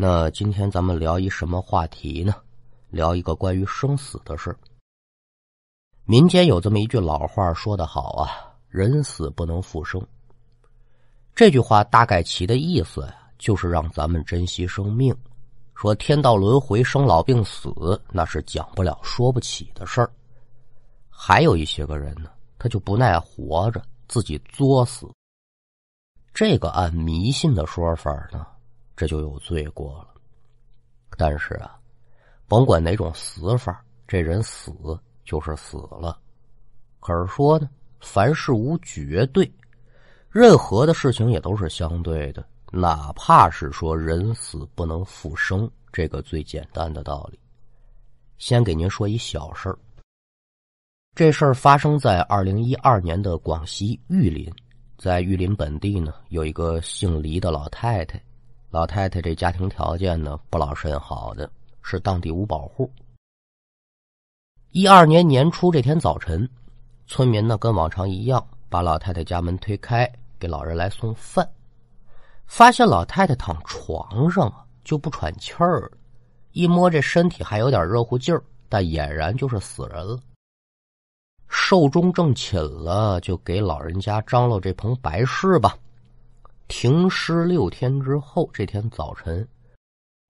那今天咱们聊一什么话题呢？聊一个关于生死的事民间有这么一句老话说得好啊：“人死不能复生。”这句话大概其的意思呀，就是让咱们珍惜生命。说天道轮回、生老病死，那是讲不了、说不起的事儿。还有一些个人呢，他就不耐活着，自己作死。这个按迷信的说法呢，这就有罪过了。但是啊。甭管哪种死法，这人死就是死了。可是说呢，凡事无绝对，任何的事情也都是相对的。哪怕是说人死不能复生，这个最简单的道理。先给您说一小事儿。这事儿发生在二零一二年的广西玉林，在玉林本地呢，有一个姓黎的老太太。老太太这家庭条件呢，不老甚好的。是当地五保户。一二年年初这天早晨，村民呢跟往常一样，把老太太家门推开，给老人来送饭。发现老太太躺床上啊，就不喘气儿，一摸这身体还有点热乎劲儿，但俨然就是死人了。寿终正寝了，就给老人家张罗这棚白事吧。停尸六天之后，这天早晨。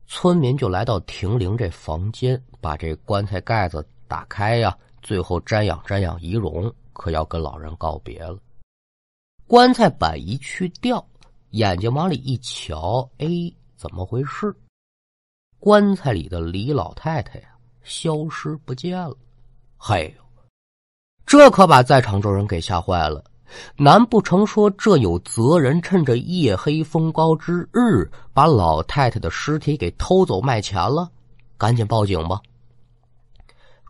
村民就来到停灵这房间，把这棺材盖子打开呀，最后瞻仰瞻仰仪容，可要跟老人告别了。棺材板一去掉，眼睛往里一瞧，哎，怎么回事？棺材里的李老太太呀，消失不见了。嘿呦，这可把在场众人给吓坏了。难不成说这有责人趁着夜黑风高之日，把老太太的尸体给偷走卖钱了？赶紧报警吧！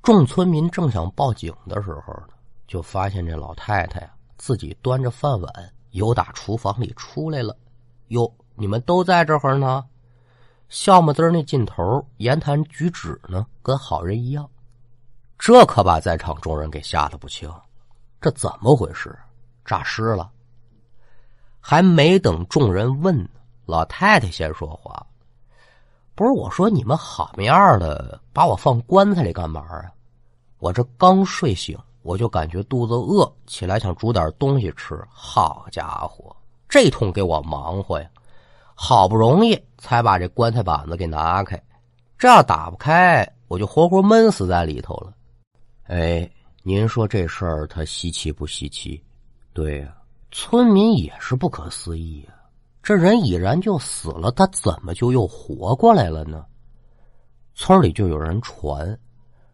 众村民正想报警的时候呢，就发现这老太太呀，自己端着饭碗由打厨房里出来了。哟，你们都在这会儿呢？笑么滋那劲头，言谈举止呢，跟好人一样。这可把在场众人给吓得不轻。这怎么回事？诈尸了，还没等众人问，老太太先说话：“不是我说，你们好么样的把我放棺材里干嘛啊？我这刚睡醒，我就感觉肚子饿，起来想煮点东西吃。好家伙，这通给我忙活呀！好不容易才把这棺材板子给拿开，这要打不开，我就活活闷死在里头了。哎，您说这事儿它稀奇不稀奇？”对呀，村民也是不可思议呀！这人已然就死了，他怎么就又活过来了呢？村里就有人传，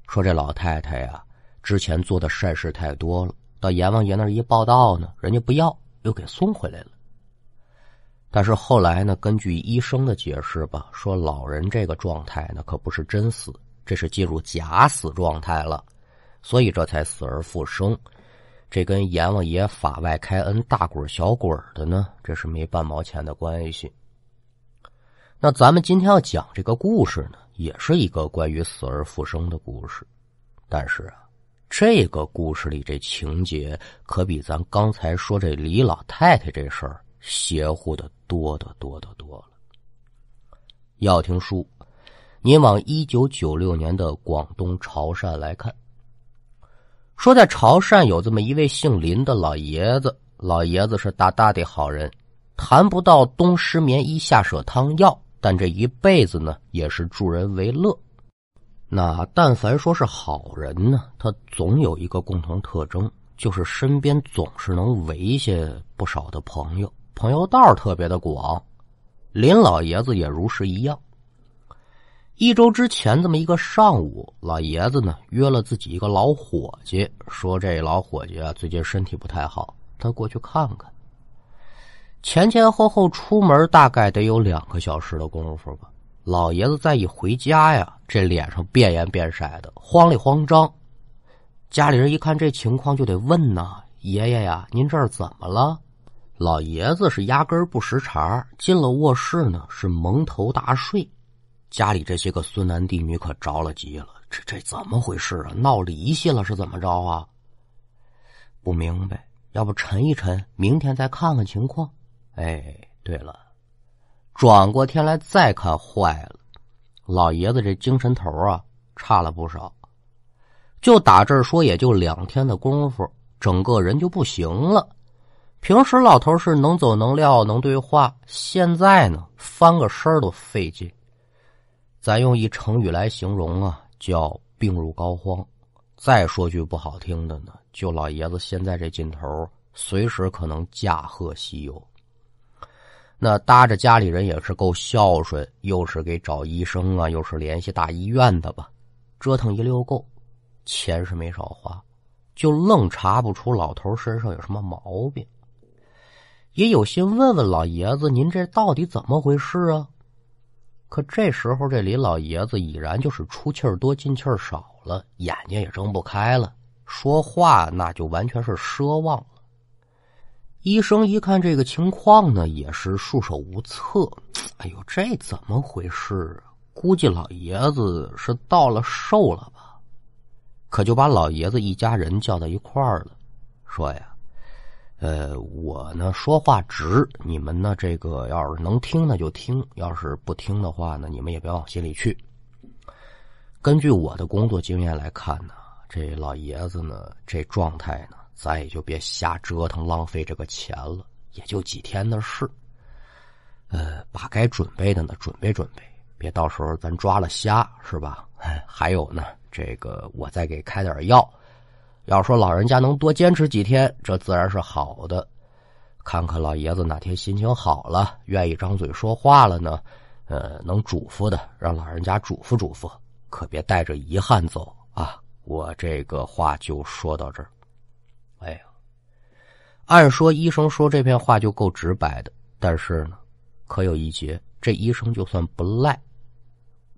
说这老太太呀，之前做的善事太多了，到阎王爷那儿一报道呢，人家不要，又给送回来了。但是后来呢，根据医生的解释吧，说老人这个状态呢，可不是真死，这是进入假死状态了，所以这才死而复生。这跟阎王爷法外开恩大鬼小鬼的呢，这是没半毛钱的关系。那咱们今天要讲这个故事呢，也是一个关于死而复生的故事。但是啊，这个故事里这情节可比咱刚才说这李老太太这事儿邪乎的多得多得多了。要听书，您往一九九六年的广东潮汕来看。说在潮汕有这么一位姓林的老爷子，老爷子是大大的好人，谈不到冬失眠衣夏舍汤药，但这一辈子呢也是助人为乐。那但凡说是好人呢，他总有一个共同特征，就是身边总是能围下不少的朋友，朋友道特别的广。林老爷子也如是一样。一周之前，这么一个上午，老爷子呢约了自己一个老伙计，说这老伙计啊最近身体不太好，他过去看看。前前后后出门大概得有两个小时的功夫吧。老爷子再一回家呀，这脸上变颜变色的，慌里慌张。家里人一看这情况，就得问呐：“爷爷呀，您这儿怎么了？”老爷子是压根不识茬，进了卧室呢，是蒙头大睡。家里这些个孙男弟女可着了急了，这这怎么回事啊？闹离析了是怎么着啊？不明白，要不沉一沉，明天再看看情况。哎，对了，转过天来再看，坏了，老爷子这精神头啊差了不少。就打这儿说，也就两天的功夫，整个人就不行了。平时老头是能走能撂能对话，现在呢翻个身都费劲。咱用一成语来形容啊，叫病入膏肓。再说句不好听的呢，就老爷子现在这劲头，随时可能驾鹤西游。那搭着家里人也是够孝顺，又是给找医生啊，又是联系大医院的吧，折腾一溜够，钱是没少花，就愣查不出老头身上有什么毛病。也有心问问老爷子，您这到底怎么回事啊？可这时候这李老爷子已然就是出气儿多进气儿少了，眼睛也睁不开了，说话那就完全是奢望了。医生一看这个情况呢，也是束手无策。哎呦，这怎么回事啊？估计老爷子是到了寿了吧？可就把老爷子一家人叫到一块儿了，说呀。呃，我呢说话直，你们呢这个要是能听呢就听，要是不听的话呢，你们也别往心里去。根据我的工作经验来看呢，这老爷子呢这状态呢，咱也就别瞎折腾，浪费这个钱了，也就几天的事。呃，把该准备的呢准备准备，别到时候咱抓了瞎，是吧？还有呢，这个我再给开点药。要说老人家能多坚持几天，这自然是好的。看看老爷子哪天心情好了，愿意张嘴说话了呢？呃，能嘱咐的，让老人家嘱咐嘱咐，可别带着遗憾走啊！我这个话就说到这儿。哎呀，按说医生说这片话就够直白的，但是呢，可有一节，这医生就算不赖，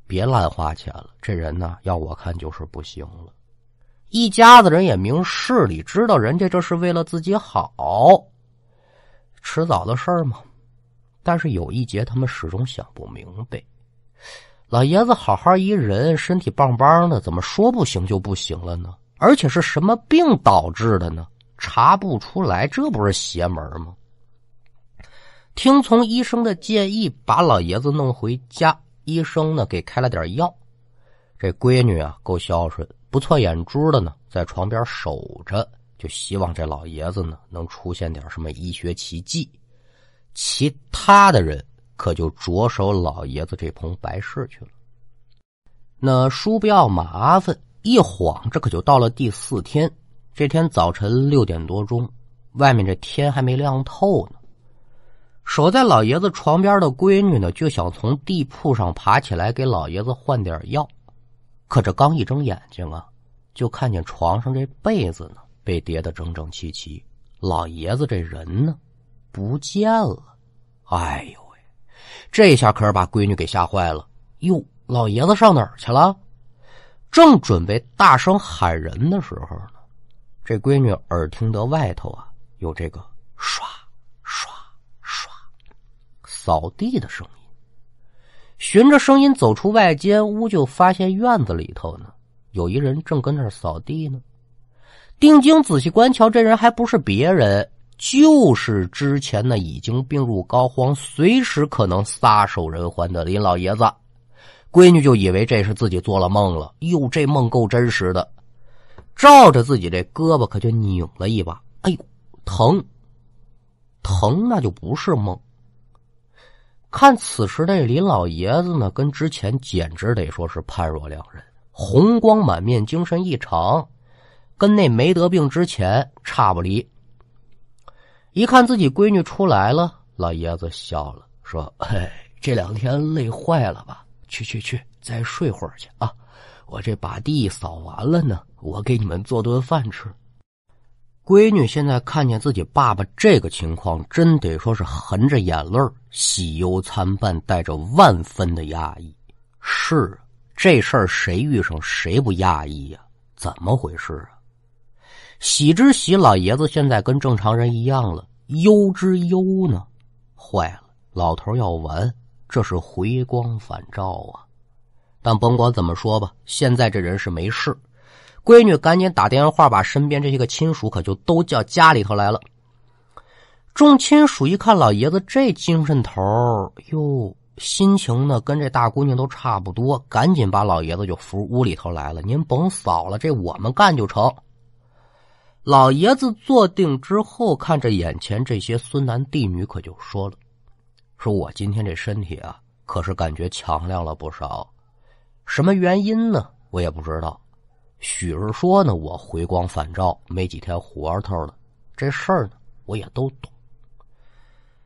别乱花钱了。这人呢，要我看就是不行了。一家子人也明事理，知道人家这是为了自己好，迟早的事儿嘛。但是有一节他们始终想不明白：老爷子好好一人，身体棒棒的，怎么说不行就不行了呢？而且是什么病导致的呢？查不出来，这不是邪门吗？听从医生的建议，把老爷子弄回家。医生呢，给开了点药。这闺女啊，够孝顺。不错眼珠的呢，在床边守着，就希望这老爷子呢能出现点什么医学奇迹。其他的人可就着手老爷子这棚白事去了。那叔不要麻烦，一晃这可就到了第四天。这天早晨六点多钟，外面这天还没亮透呢。守在老爷子床边的闺女呢，就想从地铺上爬起来给老爷子换点药。可这刚一睁眼睛啊，就看见床上这被子呢被叠得整整齐齐，老爷子这人呢不见了。哎呦喂，这下可是把闺女给吓坏了。哟，老爷子上哪儿去了？正准备大声喊人的时候呢，这闺女耳听得外头啊有这个刷刷刷扫地的声音。循着声音走出外间屋，就发现院子里头呢，有一人正跟那儿扫地呢。定睛仔细观瞧，这人还不是别人，就是之前那已经病入膏肓、随时可能撒手人寰的林老爷子。闺女就以为这是自己做了梦了，哟，这梦够真实的。照着自己这胳膊，可就拧了一把，哎呦，疼！疼，那就不是梦。看此时的林老爷子呢，跟之前简直得说是判若两人，红光满面，精神异常，跟那没得病之前差不离。一看自己闺女出来了，老爷子笑了，说：“嘿，这两天累坏了吧？去去去，再睡会儿去啊！我这把地扫完了呢，我给你们做顿饭吃。”闺女现在看见自己爸爸这个情况，真得说是含着眼泪喜忧参半，带着万分的压抑。是这事儿，谁遇上谁不压抑呀？怎么回事啊？喜之喜，老爷子现在跟正常人一样了；忧之忧呢，坏了，老头要完，这是回光返照啊！但甭管怎么说吧，现在这人是没事。闺女赶紧打电话，把身边这些个亲属可就都叫家里头来了。众亲属一看老爷子这精神头哟，心情呢跟这大姑娘都差不多，赶紧把老爷子就扶屋里头来了。您甭扫了，这我们干就成。老爷子坐定之后，看着眼前这些孙男弟女，可就说了：“说我今天这身体啊，可是感觉强亮了不少。什么原因呢？我也不知道。许是说呢，我回光返照，没几天活头了。这事儿呢，我也都懂。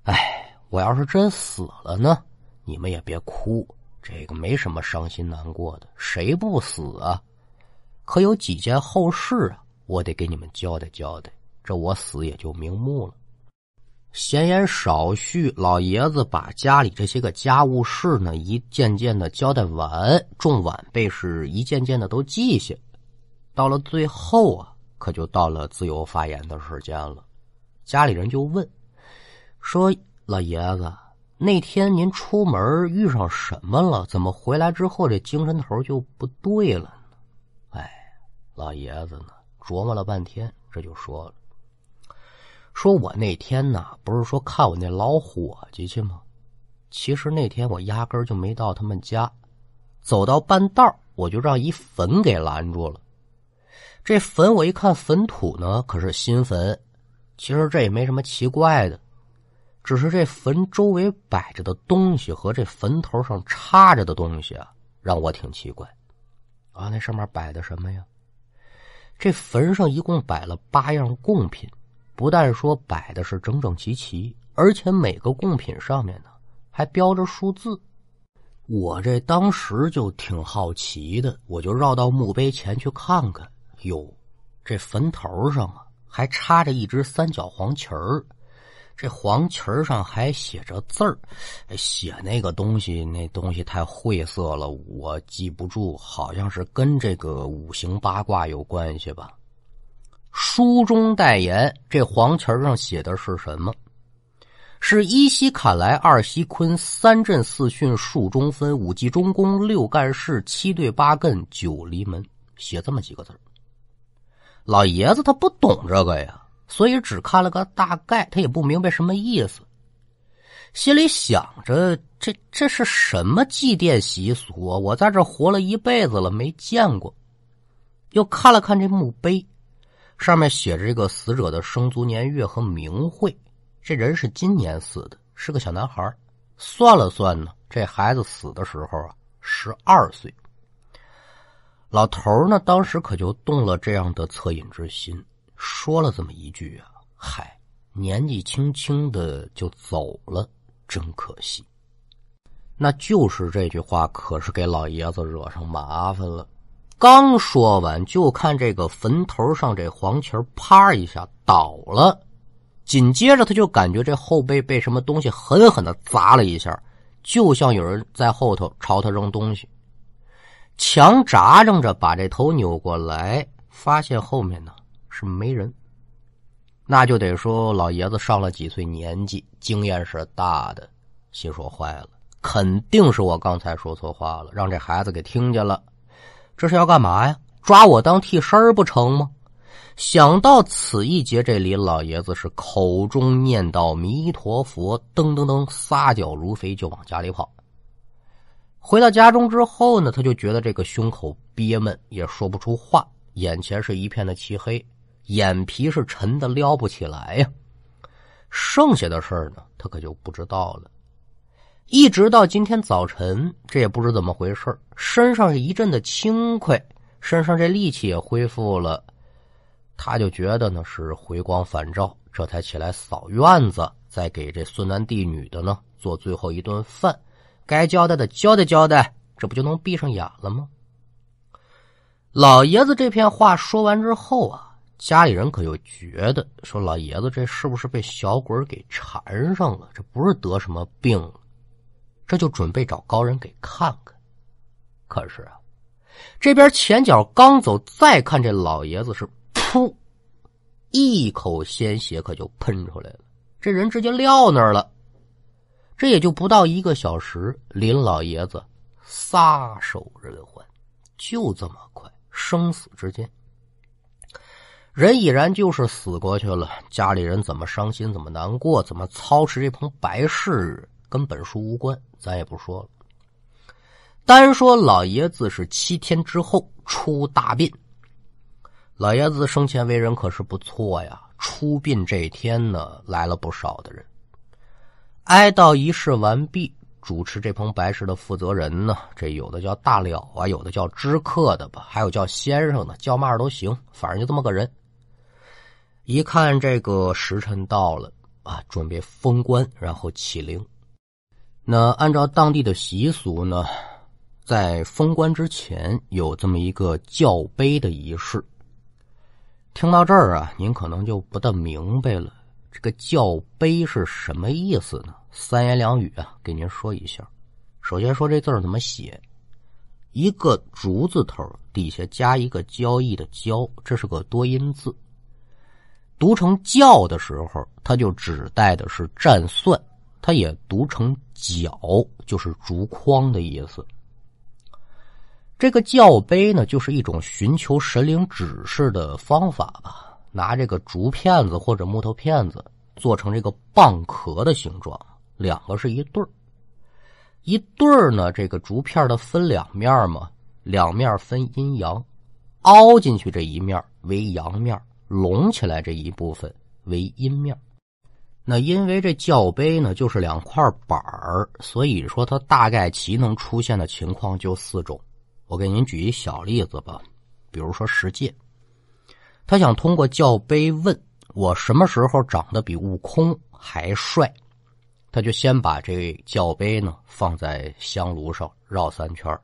哎，我要是真死了呢，你们也别哭，这个没什么伤心难过的，谁不死啊？可有几件后事啊？”我得给你们交代交代，这我死也就瞑目了。闲言少叙，老爷子把家里这些个家务事呢，一件件的交代完，众晚辈是一件件的都记下。到了最后啊，可就到了自由发言的时间了。家里人就问说：“老爷子，那天您出门遇上什么了？怎么回来之后这精神头就不对了呢？”哎，老爷子呢？琢磨了半天，这就说了：“说我那天呢，不是说看我那老伙计去吗？其实那天我压根就没到他们家，走到半道我就让一坟给拦住了。这坟我一看坟土呢，可是新坟。其实这也没什么奇怪的，只是这坟周围摆着的东西和这坟头上插着的东西啊，让我挺奇怪。啊，那上面摆的什么呀？”这坟上一共摆了八样贡品，不但说摆的是整整齐齐，而且每个贡品上面呢还标着数字。我这当时就挺好奇的，我就绕到墓碑前去看看。哟，这坟头上啊还插着一只三角黄旗儿。这黄旗儿上还写着字儿，写那个东西，那东西太晦涩了，我记不住。好像是跟这个五行八卦有关系吧。书中代言，这黄旗儿上写的是什么？是一西坎来，二西坤，三震四巽，数中分，五季中宫，六干事，七对八艮，九离门，写这么几个字儿老爷子他不懂这个呀。所以只看了个大概，他也不明白什么意思，心里想着这这是什么祭奠习俗啊？我在这活了一辈子了，没见过。又看了看这墓碑，上面写着这个死者的生卒年月和名讳。这人是今年死的，是个小男孩。算了算呢，这孩子死的时候啊，十二岁。老头呢，当时可就动了这样的恻隐之心。说了这么一句啊，嗨，年纪轻轻的就走了，真可惜。那就是这句话，可是给老爷子惹上麻烦了。刚说完，就看这个坟头上这黄旗啪一下倒了，紧接着他就感觉这后背被什么东西狠狠的砸了一下，就像有人在后头朝他扔东西。强扎着着把这头扭过来，发现后面呢。是没人，那就得说老爷子上了几岁年纪，经验是大的。心说坏了，肯定是我刚才说错话了，让这孩子给听见了。这是要干嘛呀？抓我当替身不成吗？想到此一节，这林老爷子是口中念叨弥陀佛，噔噔噔，撒脚如飞就往家里跑。回到家中之后呢，他就觉得这个胸口憋闷，也说不出话，眼前是一片的漆黑。眼皮是沉的撩不起来呀，剩下的事儿呢，他可就不知道了。一直到今天早晨，这也不知怎么回事身上是一阵的轻快，身上这力气也恢复了，他就觉得呢是回光返照，这才起来扫院子，再给这孙男弟女的呢做最后一顿饭，该交代的交代交代，这不就能闭上眼了吗？老爷子这片话说完之后啊。家里人可又觉得说老爷子这是不是被小鬼给缠上了？这不是得什么病了？这就准备找高人给看看。可是啊，这边前脚刚走，再看这老爷子是噗，一口鲜血可就喷出来了，这人直接撂那儿了。这也就不到一个小时，林老爷子撒手人寰，就这么快，生死之间。人已然就是死过去了，家里人怎么伤心，怎么难过，怎么操持这棚白事，跟本书无关，咱也不说了。单说老爷子是七天之后出大殡。老爷子生前为人可是不错呀，出殡这天呢，来了不少的人。哀悼仪式完毕，主持这棚白事的负责人呢，这有的叫大了啊，有的叫知客的吧，还有叫先生的，叫嘛都行，反正就这么个人。一看这个时辰到了啊，准备封棺，然后起灵。那按照当地的习俗呢，在封棺之前有这么一个叫碑的仪式。听到这儿啊，您可能就不大明白了，这个叫碑是什么意思呢？三言两语啊，给您说一下。首先说这字怎么写，一个竹字头底下加一个交易的交，这是个多音字。读成“教”的时候，它就指代的是占算；它也读成“角”，就是竹筐的意思。这个教碑呢，就是一种寻求神灵指示的方法吧。拿这个竹片子或者木头片子做成这个蚌壳的形状，两个是一对儿，一对儿呢，这个竹片的分两面嘛，两面分阴阳，凹进去这一面为阳面。隆起来这一部分为阴面，那因为这教碑呢就是两块板儿，所以说它大概其能出现的情况就四种。我给您举一小例子吧，比如说石界，他想通过教杯问我什么时候长得比悟空还帅，他就先把这教杯呢放在香炉上绕三圈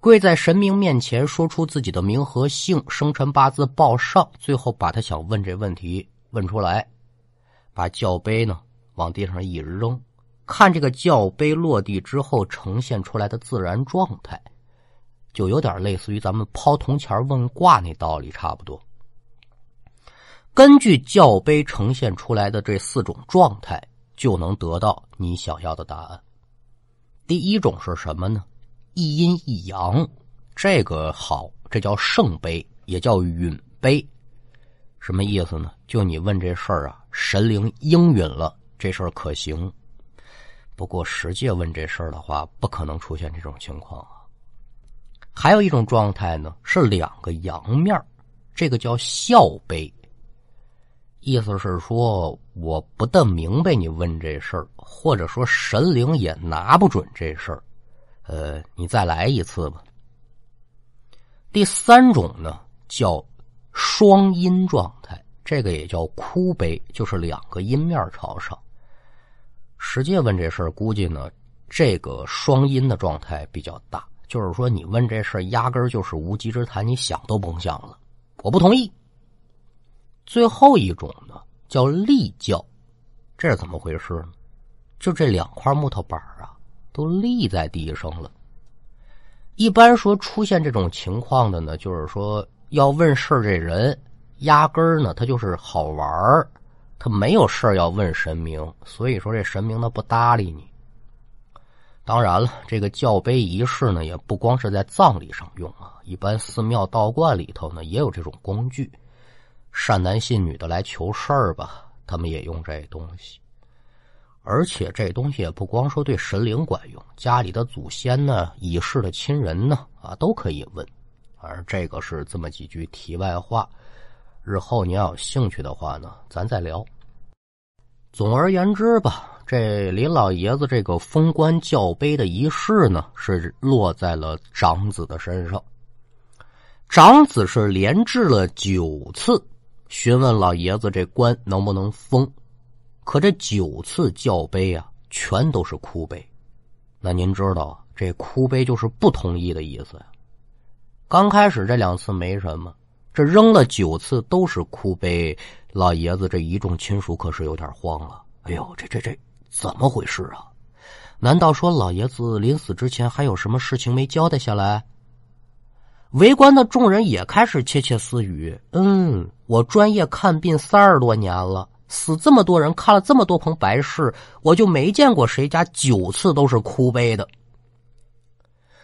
跪在神明面前，说出自己的名和姓、生辰八字报上，最后把他想问这问题问出来，把教杯呢往地上一扔，看这个教杯落地之后呈现出来的自然状态，就有点类似于咱们抛铜钱问卦那道理差不多。根据教碑呈现出来的这四种状态，就能得到你想要的答案。第一种是什么呢？一阴一阳，这个好，这叫圣杯，也叫允杯。什么意思呢？就你问这事儿啊，神灵应允了，这事儿可行。不过实际问这事儿的话，不可能出现这种情况啊。还有一种状态呢，是两个阳面这个叫笑杯。意思是说，我不大明白你问这事儿，或者说神灵也拿不准这事儿。呃，你再来一次吧。第三种呢，叫双阴状态，这个也叫哭悲，就是两个阴面朝上。实际问这事儿，估计呢，这个双阴的状态比较大，就是说你问这事儿，压根儿就是无稽之谈，你想都甭想了。我不同意。最后一种呢，叫立教，这是怎么回事呢？就这两块木头板啊。都立在地上了。一般说出现这种情况的呢，就是说要问事这人，压根儿呢他就是好玩，他没有事要问神明，所以说这神明呢不搭理你。当然了，这个教碑仪式呢也不光是在葬礼上用啊，一般寺庙道观里头呢也有这种工具，善男信女的来求事儿吧，他们也用这东西。而且这东西也不光说对神灵管用，家里的祖先呢、已逝的亲人呢，啊，都可以问。而这个是这么几句题外话，日后你要有兴趣的话呢，咱再聊。总而言之吧，这林老爷子这个封官教碑的仪式呢，是落在了长子的身上。长子是连治了九次，询问老爷子这官能不能封。可这九次叫碑啊，全都是哭碑。那您知道，这哭碑就是不同意的意思呀。刚开始这两次没什么，这扔了九次都是哭杯，老爷子这一众亲属可是有点慌了。哎呦，这这这怎么回事啊？难道说老爷子临死之前还有什么事情没交代下来？围观的众人也开始窃窃私语。嗯，我专业看病三十多年了。死这么多人，看了这么多棚白事，我就没见过谁家九次都是哭悲的。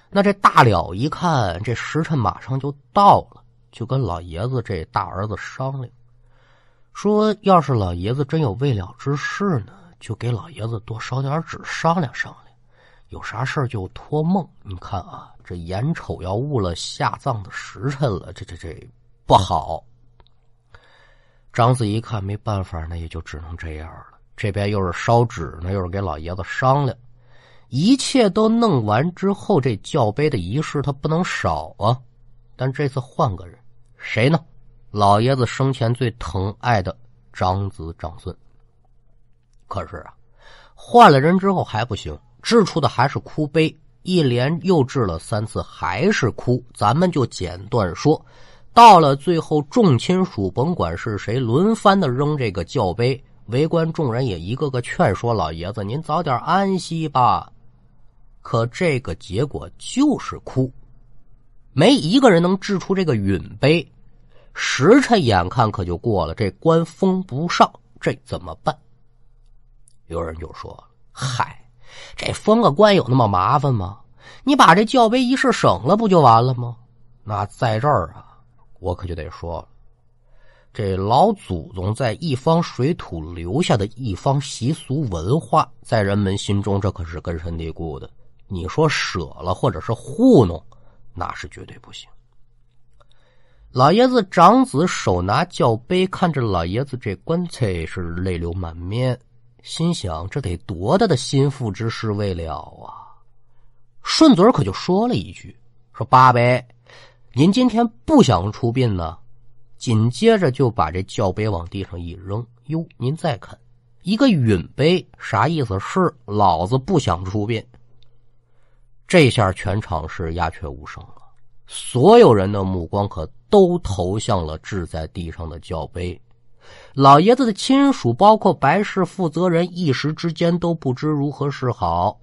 那这大了一看，这时辰马上就到了，就跟老爷子这大儿子商量，说要是老爷子真有未了之事呢，就给老爷子多烧点纸商量商量，有啥事就托梦。你看啊，这眼瞅要误了下葬的时辰了，这这这不好。张子一看没办法，那也就只能这样了。这边又是烧纸呢，又是给老爷子商量，一切都弄完之后，这教碑的仪式他不能少啊。但这次换个人。谁呢？老爷子生前最疼爱的长子长孙。可是啊，换了人之后还不行，制出的还是哭碑，一连又制了三次，还是哭。咱们就简短说，到了最后，众亲属甭管是谁，轮番的扔这个教碑，围观众人也一个个劝说老爷子：“您早点安息吧。”可这个结果就是哭，没一个人能制出这个允碑。时辰眼看可就过了，这官封不上，这怎么办？有人就说：“嗨，这封个官有那么麻烦吗？你把这教碑仪式省了不就完了吗？”那在这儿啊，我可就得说了，这老祖宗在一方水土留下的一方习俗文化，在人们心中这可是根深蒂固的。你说舍了或者是糊弄，那是绝对不行。老爷子长子手拿教杯，看着老爷子这棺材是泪流满面，心想这得多大的心腹之事未了啊！顺嘴可就说了一句：“说八呗，您今天不想出殡呢？”紧接着就把这教碑往地上一扔：“哟，您再看一个允碑，啥意思？是老子不想出殡。”这下全场是鸦雀无声了。所有人的目光可都投向了掷在地上的教碑，老爷子的亲属，包括白氏负责人，一时之间都不知如何是好。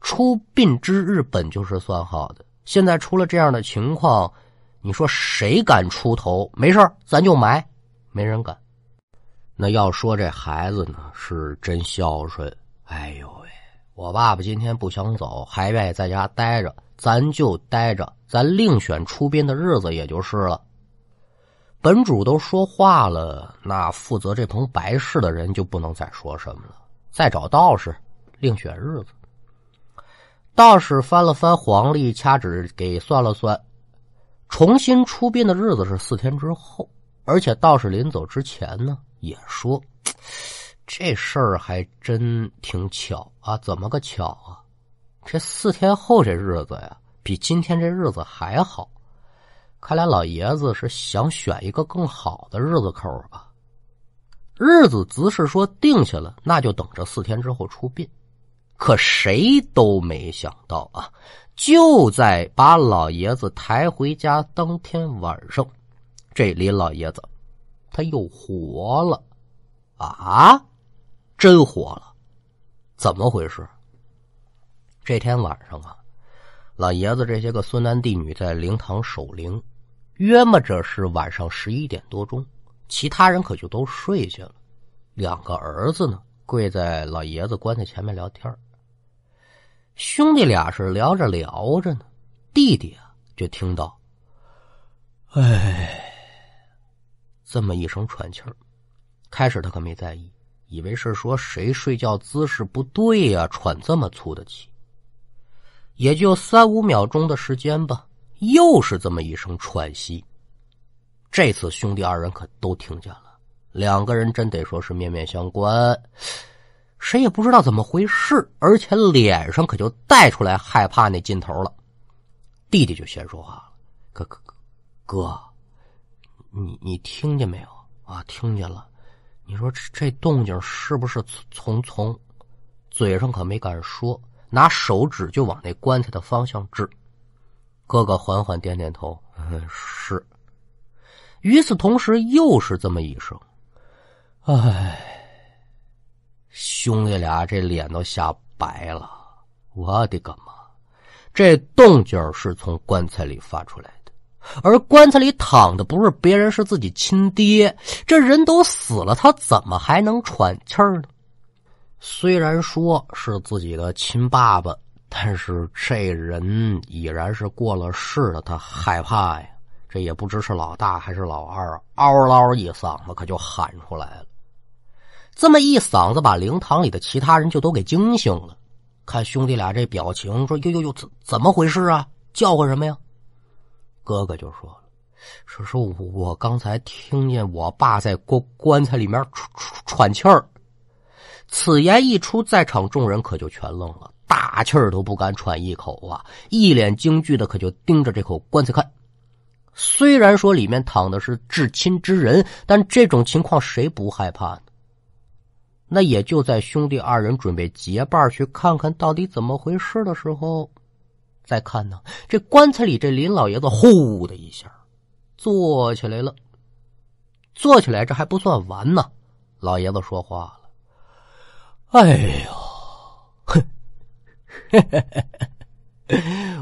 出殡之日本就是算好的，现在出了这样的情况，你说谁敢出头？没事咱就埋，没人敢。那要说这孩子呢，是真孝顺。哎呦喂，我爸爸今天不想走，还愿意在家待着。咱就待着，咱另选出殡的日子，也就是了。本主都说话了，那负责这棚白事的人就不能再说什么了。再找道士，另选日子。道士翻了翻黄历，掐指给算了算，重新出殡的日子是四天之后。而且道士临走之前呢，也说 这事儿还真挺巧啊，怎么个巧啊？这四天后这日子呀，比今天这日子还好。看来老爷子是想选一个更好的日子口吧？日子只是说定下了，那就等着四天之后出殡。可谁都没想到啊，就在把老爷子抬回家当天晚上，这林老爷子他又活了啊！真活了？怎么回事？这天晚上啊，老爷子这些个孙男弟女在灵堂守灵，约摸着是晚上十一点多钟，其他人可就都睡下了。两个儿子呢，跪在老爷子棺材前面聊天兄弟俩是聊着聊着呢，弟弟啊就听到“哎”这么一声喘气儿。开始他可没在意，以为是说谁睡觉姿势不对呀，喘这么粗的气。也就三五秒钟的时间吧，又是这么一声喘息。这次兄弟二人可都听见了，两个人真得说是面面相关，谁也不知道怎么回事，而且脸上可就带出来害怕那劲头了。弟弟就先说话了：“哥哥哥，你你听见没有啊？听见了。你说这这动静是不是从从？嘴上可没敢说。”拿手指就往那棺材的方向指，哥哥缓缓点点头，嗯是。与此同时，又是这么一声：“哎。”兄弟俩这脸都吓白了。我的个妈！这动静是从棺材里发出来的，而棺材里躺的不是别人，是自己亲爹。这人都死了，他怎么还能喘气儿呢？虽然说是自己的亲爸爸，但是这人已然是过了世了，他害怕呀。这也不知是老大还是老二，嗷嗷一嗓子可就喊出来了。这么一嗓子，把灵堂里的其他人就都给惊醒了。看兄弟俩这表情，说：“呦呦呦，怎怎么回事啊？叫唤什么呀？”哥哥就说了：“说说我刚才听见我爸在棺棺材里面喘喘气儿。”此言一出，在场众人可就全愣了，大气儿都不敢喘一口啊！一脸惊惧的可就盯着这口棺材看。虽然说里面躺的是至亲之人，但这种情况谁不害怕呢？那也就在兄弟二人准备结伴去看看到底怎么回事的时候，再看呢，这棺材里这林老爷子呼的一下坐起来了。坐起来这还不算完呢，老爷子说话了：“哎呦，哼，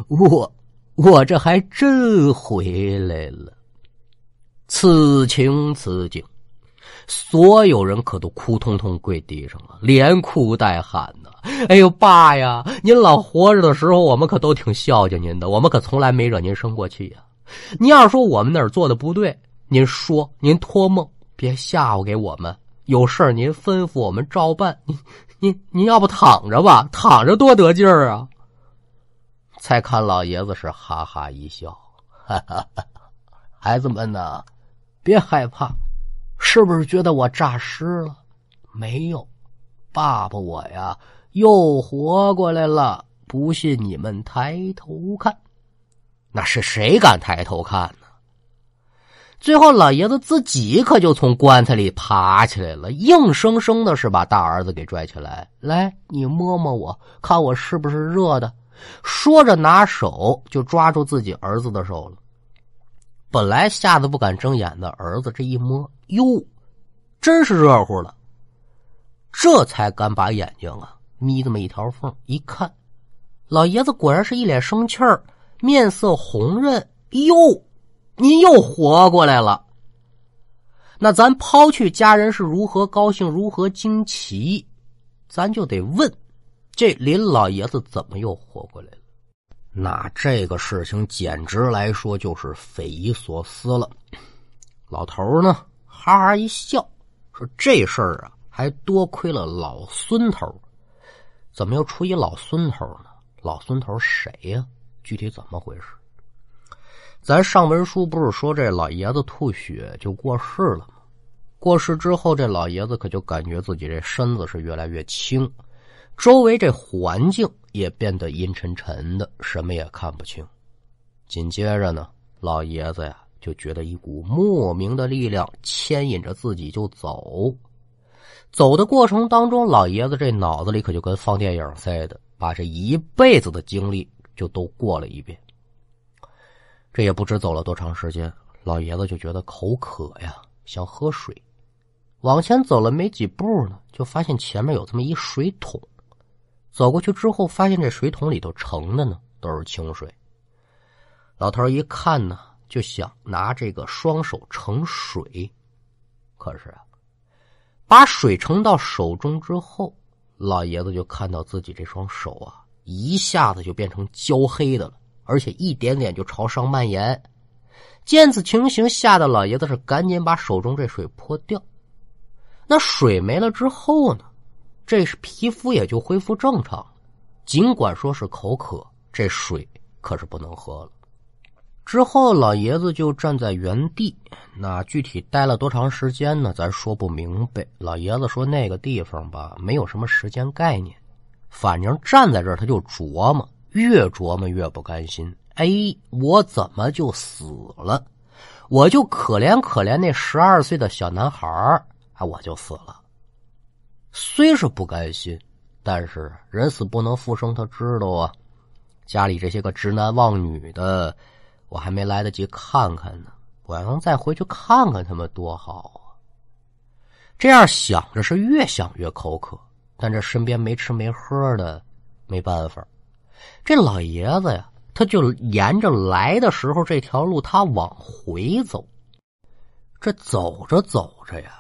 我我这还真回来了。此情此景。”所有人可都哭通通跪地上了，连哭带喊的。哎呦，爸呀，您老活着的时候，我们可都挺孝敬您的，我们可从来没惹您生过气呀。您要说我们哪儿做的不对，您说，您托梦，别吓唬给我们。有事您吩咐我们照办。您您您要不躺着吧，躺着多得劲儿啊。再看老爷子是哈哈一笑，哈哈，孩子们呐，别害怕。是不是觉得我诈尸了？没有，爸爸我呀又活过来了。不信你们抬头看，那是谁敢抬头看呢？最后老爷子自己可就从棺材里爬起来了，硬生生的是把大儿子给拽起来，来，你摸摸我，看我是不是热的。说着拿手就抓住自己儿子的手了。本来吓得不敢睁眼的儿子，这一摸。哟，真是热乎了，这才敢把眼睛啊眯这么一条缝一看，老爷子果然是一脸生气儿，面色红润。哟，您又活过来了。那咱抛去家人是如何高兴、如何惊奇，咱就得问：这林老爷子怎么又活过来了？那这个事情简直来说就是匪夷所思了。老头呢？哈哈一笑，说：“这事儿啊，还多亏了老孙头。怎么又出一老孙头呢？老孙头谁呀？具体怎么回事？咱上文书不是说这老爷子吐血就过世了吗？过世之后，这老爷子可就感觉自己这身子是越来越轻，周围这环境也变得阴沉沉的，什么也看不清。紧接着呢，老爷子呀。”就觉得一股莫名的力量牵引着自己就走，走的过程当中，老爷子这脑子里可就跟放电影似的，把这一辈子的经历就都过了一遍。这也不知走了多长时间，老爷子就觉得口渴呀，想喝水，往前走了没几步呢，就发现前面有这么一水桶，走过去之后，发现这水桶里头盛的呢都是清水。老头一看呢。就想拿这个双手盛水，可是啊，把水盛到手中之后，老爷子就看到自己这双手啊，一下子就变成焦黑的了，而且一点点就朝上蔓延。见此情形，吓得老爷子是赶紧把手中这水泼掉。那水没了之后呢，这是皮肤也就恢复正常。尽管说是口渴，这水可是不能喝了。之后，老爷子就站在原地，那具体待了多长时间呢？咱说不明白。老爷子说那个地方吧，没有什么时间概念，反正站在这儿他就琢磨，越琢磨越不甘心。哎，我怎么就死了？我就可怜可怜那十二岁的小男孩儿，我就死了。虽是不甘心，但是人死不能复生，他知道啊。家里这些个直男忘女的。我还没来得及看看呢，我要能再回去看看他们多好啊！这样想着是越想越口渴，但这身边没吃没喝的，没办法。这老爷子呀，他就沿着来的时候这条路，他往回走。这走着走着呀，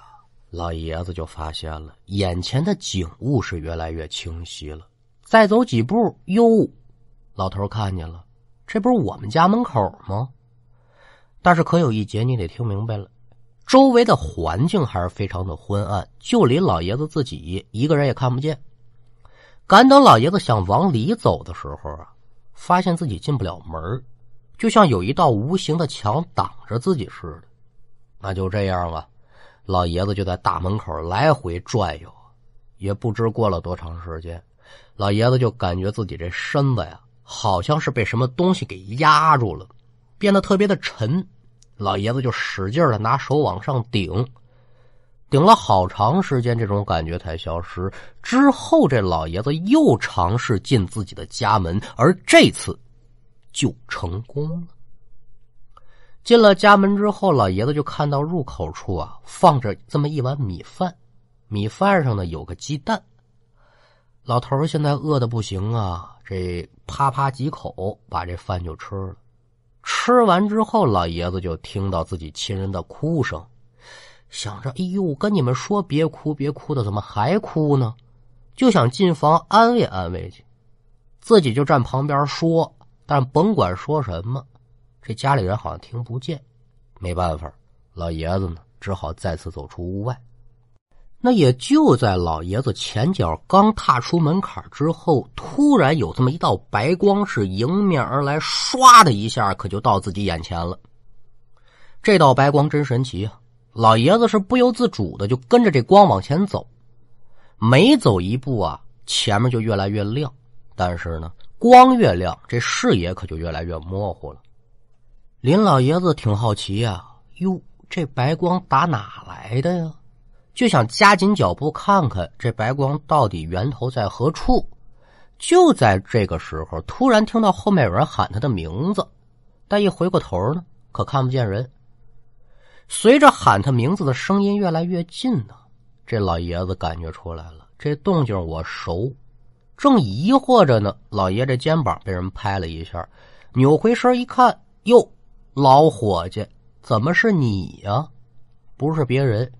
老爷子就发现了眼前的景物是越来越清晰了。再走几步，哟，老头看见了。这不是我们家门口吗？但是可有一节你得听明白了，周围的环境还是非常的昏暗，就连老爷子自己一个人也看不见。赶等老爷子想往里走的时候啊，发现自己进不了门，就像有一道无形的墙挡着自己似的。那就这样啊，老爷子就在大门口来回转悠，也不知过了多长时间，老爷子就感觉自己这身子呀，好像是被什么东西给压住了，变得特别的沉。老爷子就使劲的拿手往上顶，顶了好长时间，这种感觉才消失。之后，这老爷子又尝试进自己的家门，而这次就成功了。进了家门之后，老爷子就看到入口处啊放着这么一碗米饭，米饭上呢有个鸡蛋。老头现在饿的不行啊，这啪啪几口把这饭就吃了。吃完之后，老爷子就听到自己亲人的哭声，想着：“哎呦，跟你们说别哭别哭的，怎么还哭呢？”就想进房安慰安慰去，自己就站旁边说，但甭管说什么。这家里人好像听不见，没办法，老爷子呢只好再次走出屋外。那也就在老爷子前脚刚踏出门槛之后，突然有这么一道白光是迎面而来，唰的一下可就到自己眼前了。这道白光真神奇啊！老爷子是不由自主的就跟着这光往前走，每走一步啊，前面就越来越亮。但是呢，光越亮，这视野可就越来越模糊了。林老爷子挺好奇呀，哟，这白光打哪来的呀？就想加紧脚步看看这白光到底源头在何处。就在这个时候，突然听到后面有人喊他的名字，但一回过头呢，可看不见人。随着喊他名字的声音越来越近呢，这老爷子感觉出来了，这动静我熟。正疑惑着呢，老爷这肩膀被人拍了一下，扭回身一看，哟。老伙计，怎么是你呀？不是别人，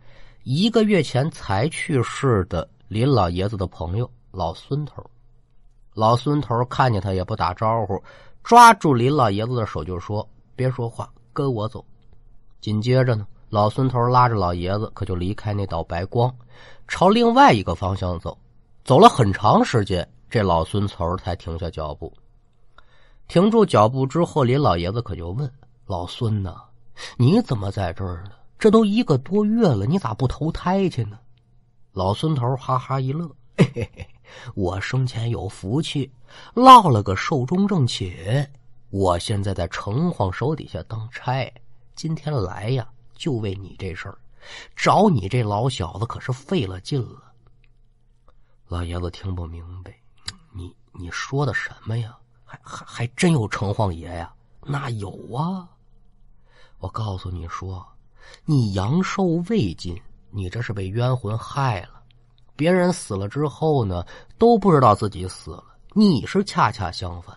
一个月前才去世的林老爷子的朋友老孙头。老孙头看见他也不打招呼，抓住林老爷子的手就说：“别说话，跟我走。”紧接着呢，老孙头拉着老爷子可就离开那道白光，朝另外一个方向走。走了很长时间，这老孙头才停下脚步。停住脚步之后，林老爷子可就问。老孙呐，你怎么在这儿呢？这都一个多月了，你咋不投胎去呢？老孙头哈哈一乐，嘿嘿嘿，我生前有福气，落了个寿终正寝。我现在在城隍手底下当差，今天来呀，就为你这事儿，找你这老小子可是费了劲了。老爷子听不明白，你你说的什么呀？还还还真有城隍爷呀？那有啊。我告诉你说，你阳寿未尽，你这是被冤魂害了。别人死了之后呢，都不知道自己死了，你是恰恰相反。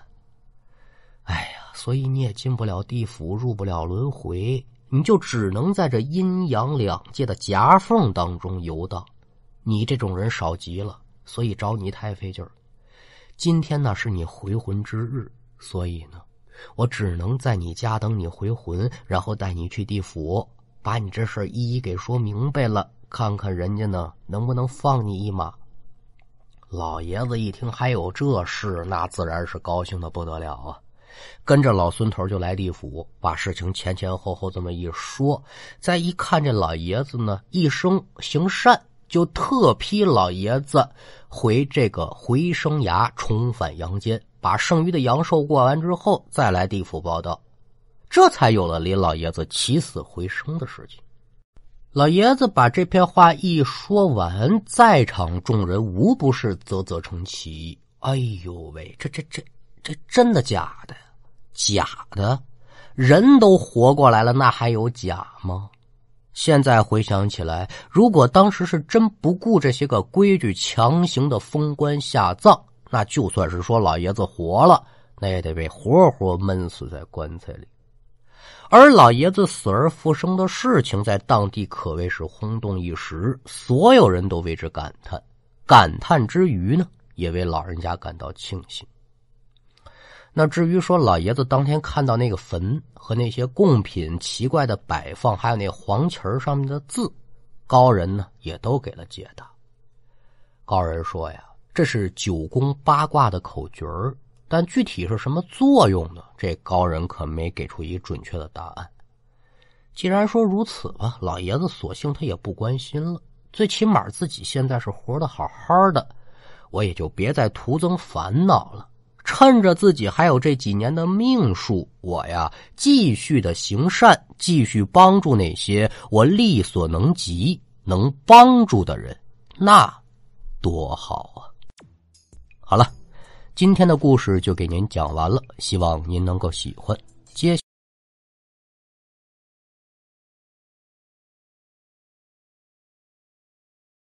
哎呀，所以你也进不了地府，入不了轮回，你就只能在这阴阳两界的夹缝当中游荡。你这种人少极了，所以找你太费劲儿。今天呢是你回魂之日，所以呢。我只能在你家等你回魂，然后带你去地府，把你这事一一给说明白了，看看人家呢能不能放你一马。老爷子一听还有这事，那自然是高兴的不得了啊！跟着老孙头就来地府，把事情前前后后这么一说，再一看这老爷子呢一生行善，就特批老爷子回这个回生崖，重返阳间。把剩余的阳寿过完之后，再来地府报道，这才有了林老爷子起死回生的事情。老爷子把这篇话一说完，在场众人无不是啧啧称奇。哎呦喂，这这这这真的假的？假的？人都活过来了，那还有假吗？现在回想起来，如果当时是真不顾这些个规矩，强行的封棺下葬。那就算是说老爷子活了，那也得被活活闷死在棺材里。而老爷子死而复生的事情，在当地可谓是轰动一时，所有人都为之感叹。感叹之余呢，也为老人家感到庆幸。那至于说老爷子当天看到那个坟和那些贡品奇怪的摆放，还有那黄旗儿上面的字，高人呢也都给了解答。高人说呀，这是九宫八卦的口诀儿，但具体是什么作用呢？这高人可没给出一个准确的答案。既然说如此吧，老爷子索性他也不关心了。最起码自己现在是活得好好的，我也就别再徒增烦恼了。趁着自己还有这几年的命数，我呀继续的行善，继续帮助那些我力所能及能帮助的人，那多好啊！好了，今天的故事就给您讲完了，希望您能够喜欢。接。